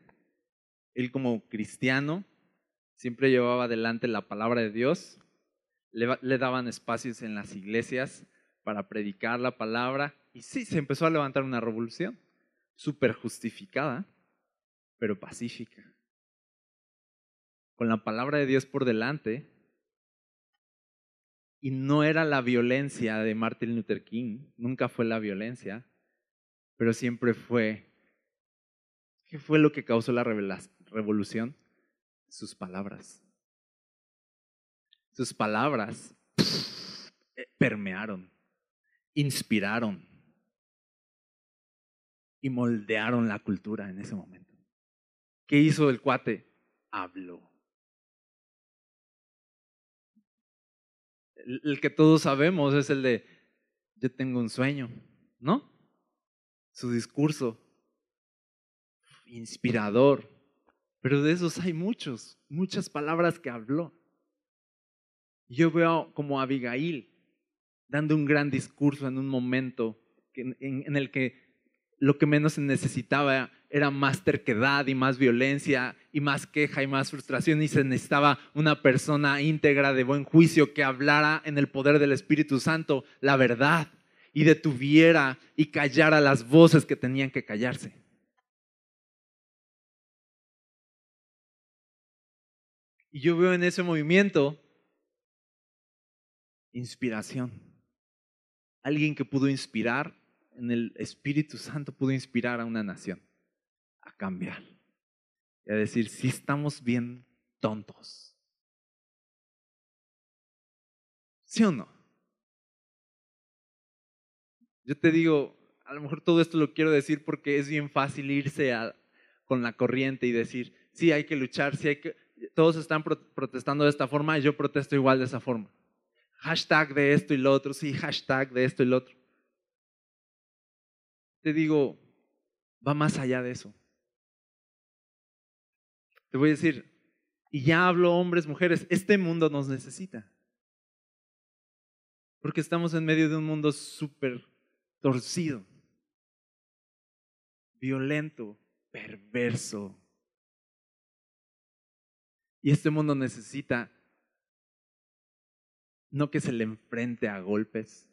él como cristiano siempre llevaba adelante la palabra de Dios, le, daban espacios en las iglesias para predicar la palabra y sí, se empezó a levantar una revolución súper justificada, pero pacífica con la palabra de Dios por delante. Y no era la violencia de Martin Luther King, nunca fue la violencia, pero siempre fue, ¿qué fue lo que causó la revolución? Sus palabras. Sus palabras permearon, inspiraron y moldearon la cultura en ese momento. ¿Qué hizo el cuate? Habló. el que todos sabemos es el de, yo tengo un sueño, ¿no? Su discurso, inspirador, pero de esos hay muchos, muchas palabras que habló. Yo veo como Abigail dando un gran discurso en un momento en el que lo que menos se necesitaba era más terquedad y más violencia y más queja y más frustración y se necesitaba una persona íntegra de buen juicio que hablara en el poder del Espíritu Santo la verdad y detuviera y callara las voces que tenían que callarse. Y yo veo en ese movimiento inspiración. Alguien que pudo inspirar en el Espíritu Santo pudo inspirar a una nación a cambiar y a decir, si estamos bien tontos. ¿Sí o no? Yo te digo, a lo mejor todo esto lo quiero decir porque es bien fácil irse con la corriente y decir, sí, hay que luchar, sí hay que... Todos están protestando de esta forma y yo protesto igual de esa forma. Hashtag de esto y lo otro, sí, hashtag de esto y lo otro te digo, va más allá de eso. Te voy a decir, y ya hablo hombres, mujeres, este mundo nos necesita. Porque estamos en medio de un mundo súper torcido, violento, perverso. Y este mundo necesita no que se le enfrente a golpes,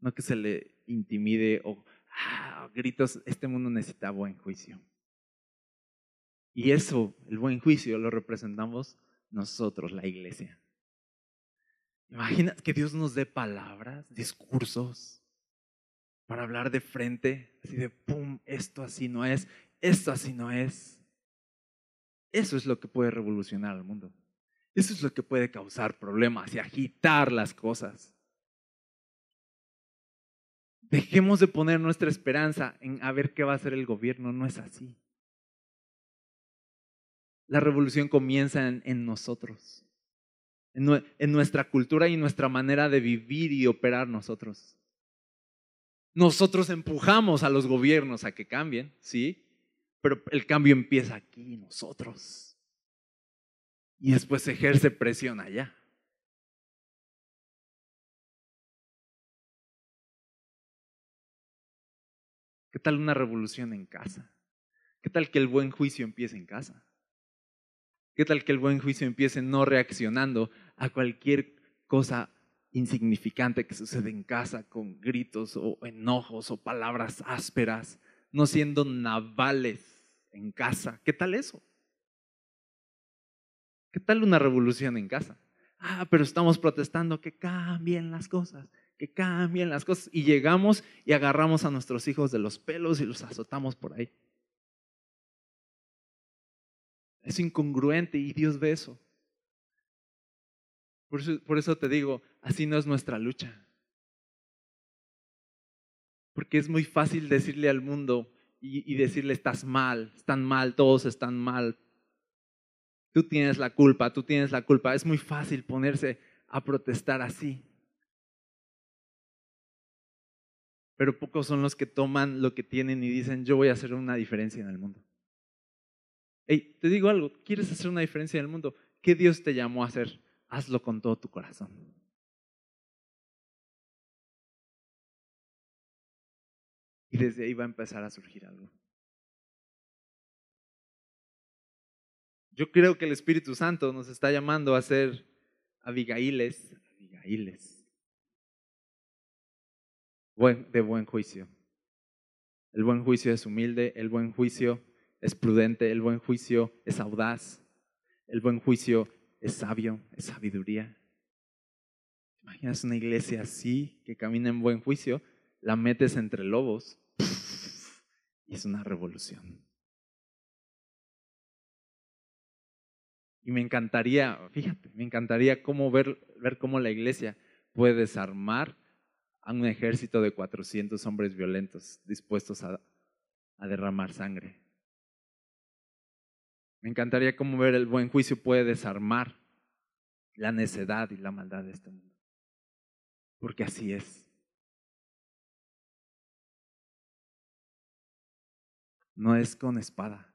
no que se le intimide o Ah, gritos, este mundo necesita buen juicio. Y eso, el buen juicio, lo representamos nosotros, la iglesia. Imagina que Dios nos dé palabras, discursos, para hablar de frente, así de, ¡pum!, esto así no es, esto así no es. Eso es lo que puede revolucionar al mundo. Eso es lo que puede causar problemas y agitar las cosas. Dejemos de poner nuestra esperanza en a ver qué va a hacer el gobierno. No es así. La revolución comienza en, nosotros, en, en nuestra cultura y nuestra manera de vivir y operar nosotros. Nosotros empujamos a los gobiernos a que cambien, ¿sí? Pero el cambio empieza aquí, nosotros. Y después ejerce presión allá. ¿Qué tal una revolución en casa? ¿Qué tal que el buen juicio empiece en casa? ¿Qué tal que el buen juicio empiece no reaccionando a cualquier cosa insignificante que sucede en casa con gritos o enojos o palabras ásperas, no siendo navales en casa? ¿Qué tal eso? ¿Qué tal una revolución en casa? Ah, pero estamos protestando que cambien las cosas, que cambien las cosas. Y llegamos y agarramos a nuestros hijos de los pelos y los azotamos por ahí. Es incongruente y Dios ve eso. Por eso, te digo, así no es nuestra lucha. Porque es muy fácil decirle al mundo y, y decirle estás mal, están mal, todos están mal. Tú tienes la culpa, tú tienes la culpa. Es muy fácil ponerse a protestar así. Pero pocos son los que toman lo que tienen y dicen, yo voy a hacer una diferencia en el mundo. Hey, te digo algo, ¿quieres hacer una diferencia en el mundo? ¿Qué Dios te llamó a hacer? hazlo con todo tu corazón. Y desde ahí va a empezar a surgir algo. Yo creo que el Espíritu Santo nos está llamando a ser Abigailes, Abigailes, de buen juicio. El buen juicio es humilde, el buen juicio es prudente, el buen juicio es audaz, el buen juicio es sabio, es sabiduría. Imaginas una iglesia así, que camina en buen juicio, la metes entre lobos y es una revolución. Y me encantaría, fíjate, me encantaría cómo ver, ver cómo la iglesia puede desarmar a un ejército de 400 hombres violentos dispuestos a, a derramar sangre. Me encantaría cómo ver el buen juicio puede desarmar la necedad y la maldad de este mundo. Porque así es. No es con espada.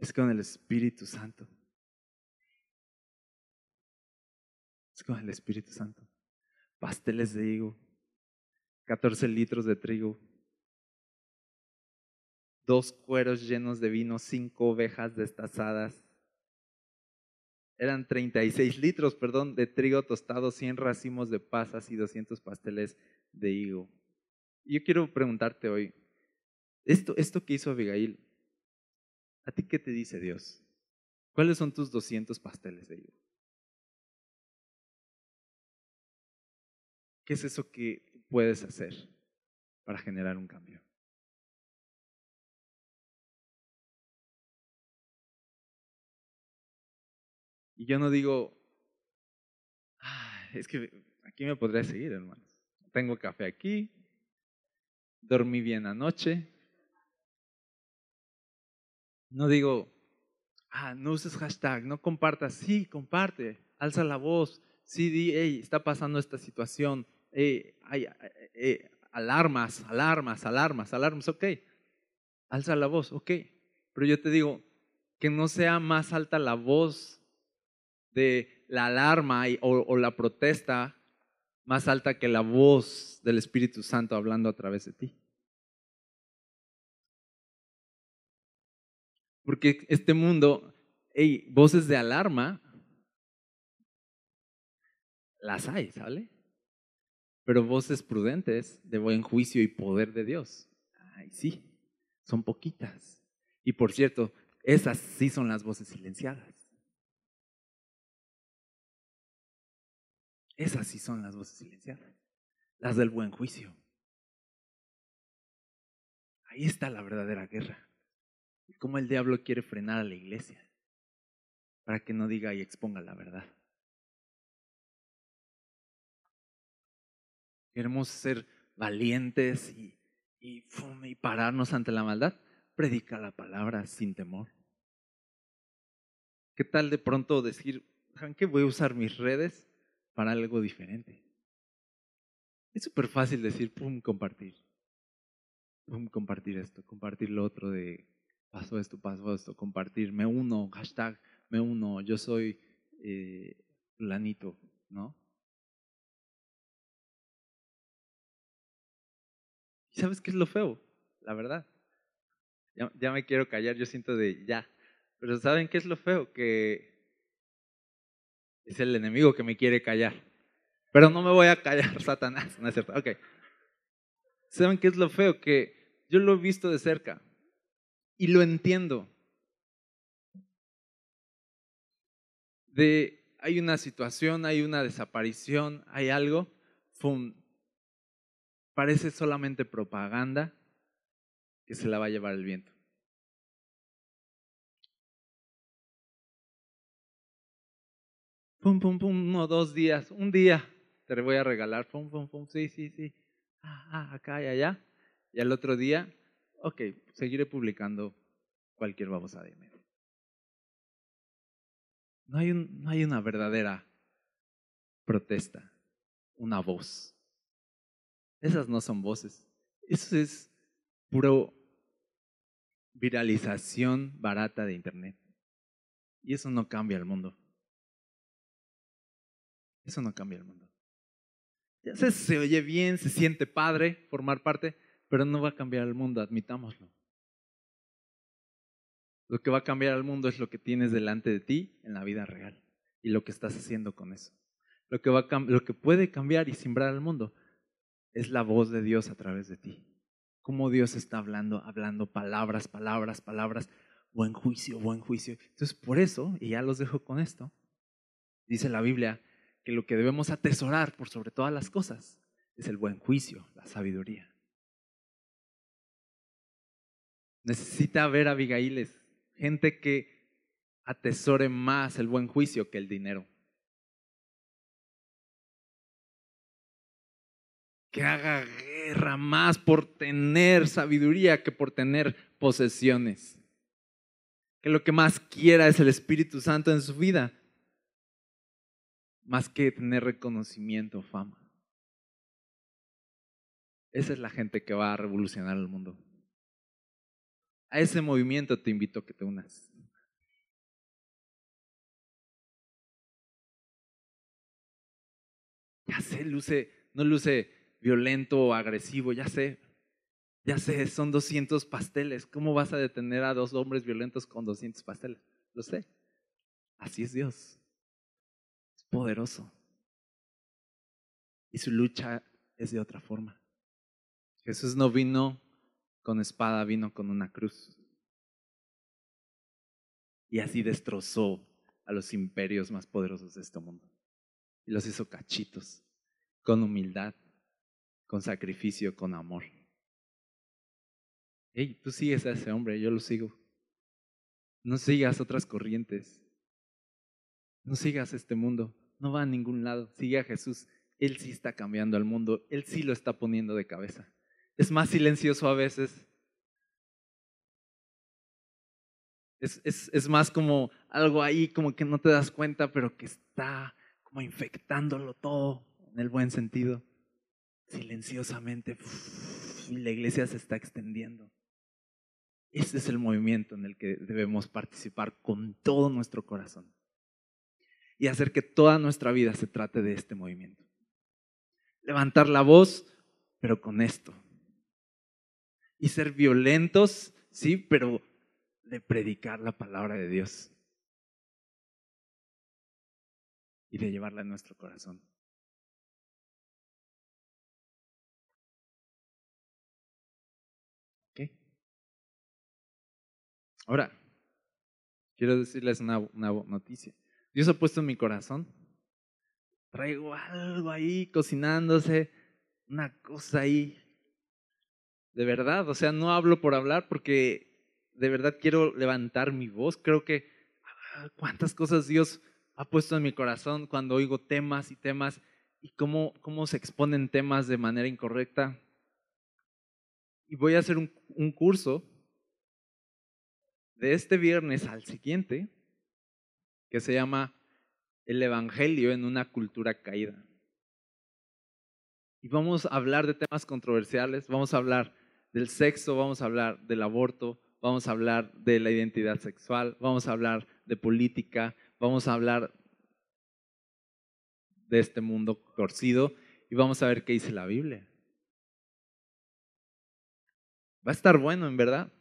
Es con el Espíritu Santo. Es con el Espíritu Santo. Pasteles de higo, 14 litros de trigo, dos cueros llenos de vino, cinco ovejas destazadas. Eran 36 litros, perdón, de trigo tostado, 100 racimos de pasas y 200 pasteles de higo. yo quiero preguntarte hoy, esto, esto que hizo Abigail, ¿a ti qué te dice Dios? ¿Cuáles son tus 200 pasteles de higo? ¿Qué es eso que puedes hacer para generar un cambio? Y yo no digo, es que aquí me podría seguir, hermanos. Tengo café aquí, dormí bien anoche. No digo, ah, no uses hashtag, no compartas. Sí, comparte, alza la voz. Sí, di, hey, está pasando esta situación. Hey, hay, eh, alarmas, alarmas, alarmas, alarmas, ok. Alza la voz, ok. Pero yo te digo, que no sea más alta la voz de la alarma o, la protesta más alta que la voz del Espíritu Santo hablando a través de ti. Porque este mundo, hey, voces de alarma, las hay, ¿sale? Pero voces prudentes de buen juicio y poder de Dios, ay, sí, son poquitas. Y por cierto, esas sí son las voces silenciadas. Esas sí son las voces silenciadas, las del buen juicio. Ahí está la verdadera guerra. Cómo el diablo quiere frenar a la iglesia para que no diga y exponga la verdad. Queremos ser valientes y, y, y pararnos ante la maldad. Predica la palabra sin temor. ¿Qué tal de pronto decir, ¿saben qué? Voy a usar mis redes para algo diferente. Es súper fácil decir, pum, compartir. Pum, compartir esto, compartir lo otro de pasó esto, pasó esto, compartir, me uno, hashtag, me uno, yo soy eh, lanito, ¿no? ¿Y sabes qué es lo feo? La verdad. Ya, ya me quiero callar, yo siento de ya. Pero ¿saben qué es lo feo? Que es el enemigo que me quiere callar. Pero no me voy a callar, Satanás, ¿no es cierto? Ok. ¿Saben qué es lo feo? Que yo lo he visto de cerca y lo entiendo. De hay una situación, hay una desaparición, hay algo, ¡fum! parece solamente propaganda que se la va a llevar el viento. Pum, pum, pum, uno, dos días, un día te voy a regalar, pum, pum, pum, sí, sí, sí, ah, ah, acá y allá. Y al otro día, ok, seguiré publicando cualquier babosada de medio. No hay, una verdadera protesta, una voz. Esas no son voces. Eso es puro viralización barata de Internet. Y eso no cambia el mundo. Eso no cambia el mundo. Ya sé, se oye bien, se siente padre formar parte, pero no va a cambiar el mundo, admitámoslo. Lo que va a cambiar el mundo es lo que tienes delante de ti en la vida real y lo que estás haciendo con eso. Lo que, va lo que puede cambiar y simbrar el mundo es la voz de Dios a través de ti. Cómo Dios está hablando, hablando palabras, palabras, palabras, buen juicio, buen juicio. Entonces, por eso, y ya los dejo con esto, dice la Biblia que lo que debemos atesorar por sobre todas las cosas es el buen juicio, la sabiduría. Necesita haber Abigailes, gente que atesore más el buen juicio que el dinero. Que haga guerra más por tener sabiduría que por tener posesiones. Que lo que más quiera es el Espíritu Santo en su vida más que tener reconocimiento o fama. Esa es la gente que va a revolucionar el mundo. A ese movimiento te invito a que te unas. Ya sé, luce, no luce violento o agresivo, ya sé. Ya sé, son 200 pasteles. ¿Cómo vas a detener a dos hombres violentos con 200 pasteles? Lo sé. Así es Dios poderoso. Y su lucha es de otra forma. Jesús no vino con espada, vino con una cruz. Y así destrozó a los imperios más poderosos de este mundo. Y los hizo cachitos, con humildad, con sacrificio, con amor. Hey, tú sigues a ese hombre, yo lo sigo. No sigas otras corrientes. No sigas este mundo no va a ningún lado. Sigue a Jesús. Él sí está cambiando al mundo. Él sí lo está poniendo de cabeza. Es más silencioso a veces. Es, es, es más como algo ahí, como que no te das cuenta, pero que está como infectándolo todo en el buen sentido. Silenciosamente. Y la iglesia se está extendiendo. Ese es el movimiento en el que debemos participar con todo nuestro corazón y hacer que toda nuestra vida se trate de este movimiento. Levantar la voz, pero con esto. Y ser violentos, sí, pero de predicar la palabra de Dios. Y de llevarla en nuestro corazón. ¿Ok? Ahora, quiero decirles una, una noticia. Dios ha puesto en mi corazón. Traigo algo ahí cocinándose, una cosa ahí. De verdad, o sea, no hablo por hablar porque de verdad quiero levantar mi voz. Creo que ah, cuántas cosas Dios ha puesto en mi corazón cuando oigo temas y temas y cómo, cómo se exponen temas de manera incorrecta. Y voy a hacer un, un curso de este viernes al siguiente que se llama El Evangelio en una cultura caída. Y vamos a hablar de temas controversiales, vamos a hablar del sexo, vamos a hablar del aborto, vamos a hablar de la identidad sexual, vamos a hablar de política, vamos a hablar de este mundo torcido y vamos a ver qué dice la Biblia. Va a estar bueno, en verdad.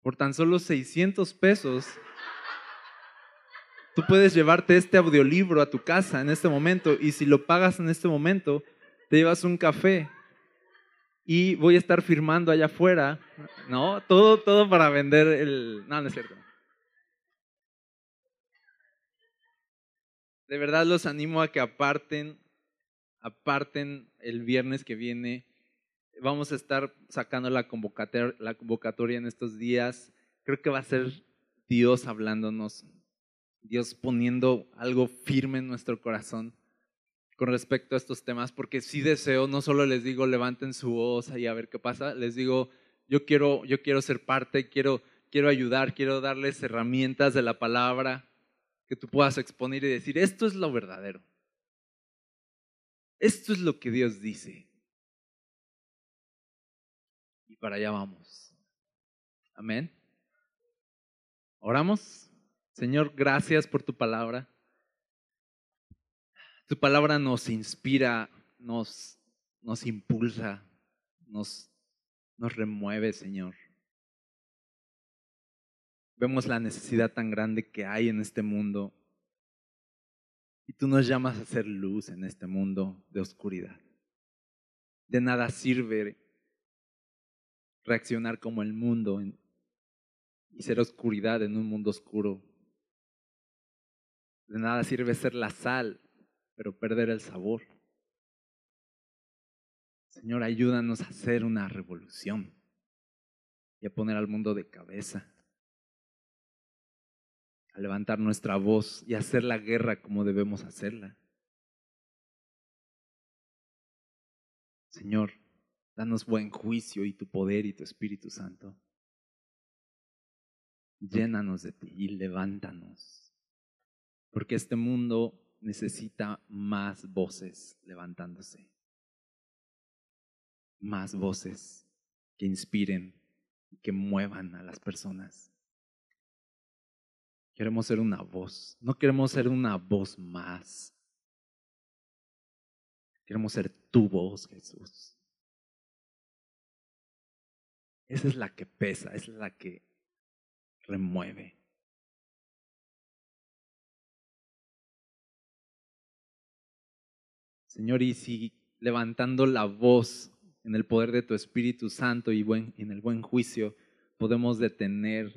Por tan solo 600 pesos, tú puedes llevarte este audiolibro a tu casa en este momento y si lo pagas en este momento, te llevas un café y voy a estar firmando allá afuera, ¿no? Todo, todo para vender el... No, no es cierto. De verdad los animo a que aparten, aparten el viernes que viene. Vamos a estar sacando la convocatoria, la convocatoria en estos días. Creo que va a ser Dios hablándonos, Dios poniendo algo firme en nuestro corazón con respecto a estos temas, porque sí deseo, no solo les digo levanten su voz y a ver qué pasa, les digo yo quiero, yo quiero ser parte, quiero, quiero ayudar, quiero darles herramientas de la palabra, que tú puedas exponer y decir, esto es lo verdadero. Esto es lo que Dios dice. Y para allá vamos. Amén. Oramos. Señor, gracias por tu palabra. Tu palabra nos inspira, nos, nos impulsa, nos, nos remueve, Señor. Vemos la necesidad tan grande que hay en este mundo. Y tú nos llamas a hacer luz en este mundo de oscuridad. De nada sirve reaccionar como el mundo y ser oscuridad en un mundo oscuro. De nada sirve ser la sal, pero perder el sabor. Señor, ayúdanos a hacer una revolución y a poner al mundo de cabeza a levantar nuestra voz y hacer la guerra como debemos hacerla. Señor, danos buen juicio y tu poder y tu Espíritu Santo. Llénanos de ti y levántanos, porque este mundo necesita más voces levantándose, más voces que inspiren y que muevan a las personas. Queremos ser una voz. No queremos ser una voz más. Queremos ser tu voz, Jesús. Esa es la que pesa, esa es la que remueve. Señor, y si levantando la voz en el poder de tu Espíritu Santo y en el buen juicio podemos detener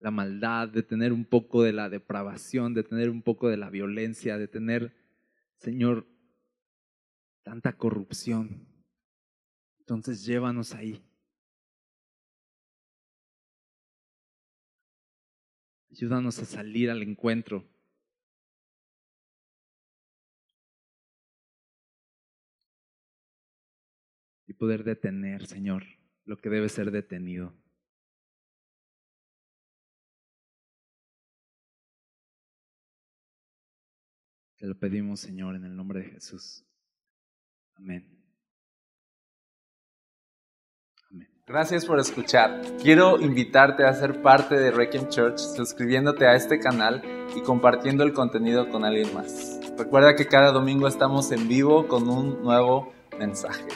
la maldad, de tener un poco de la depravación, de tener un poco de la violencia, de tener, Señor, tanta corrupción. Entonces llévanos ahí. Ayúdanos a salir al encuentro. Poder detener, Señor, lo que debe ser detenido. Te lo pedimos, Señor, en el nombre de Jesús. Amén. Amén. Gracias por escuchar. Quiero invitarte a ser parte de Requiem Church suscribiéndote a este canal y compartiendo el contenido con alguien más. Recuerda que cada domingo estamos en vivo con un nuevo mensaje.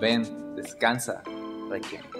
Ven, descansa, Requiem.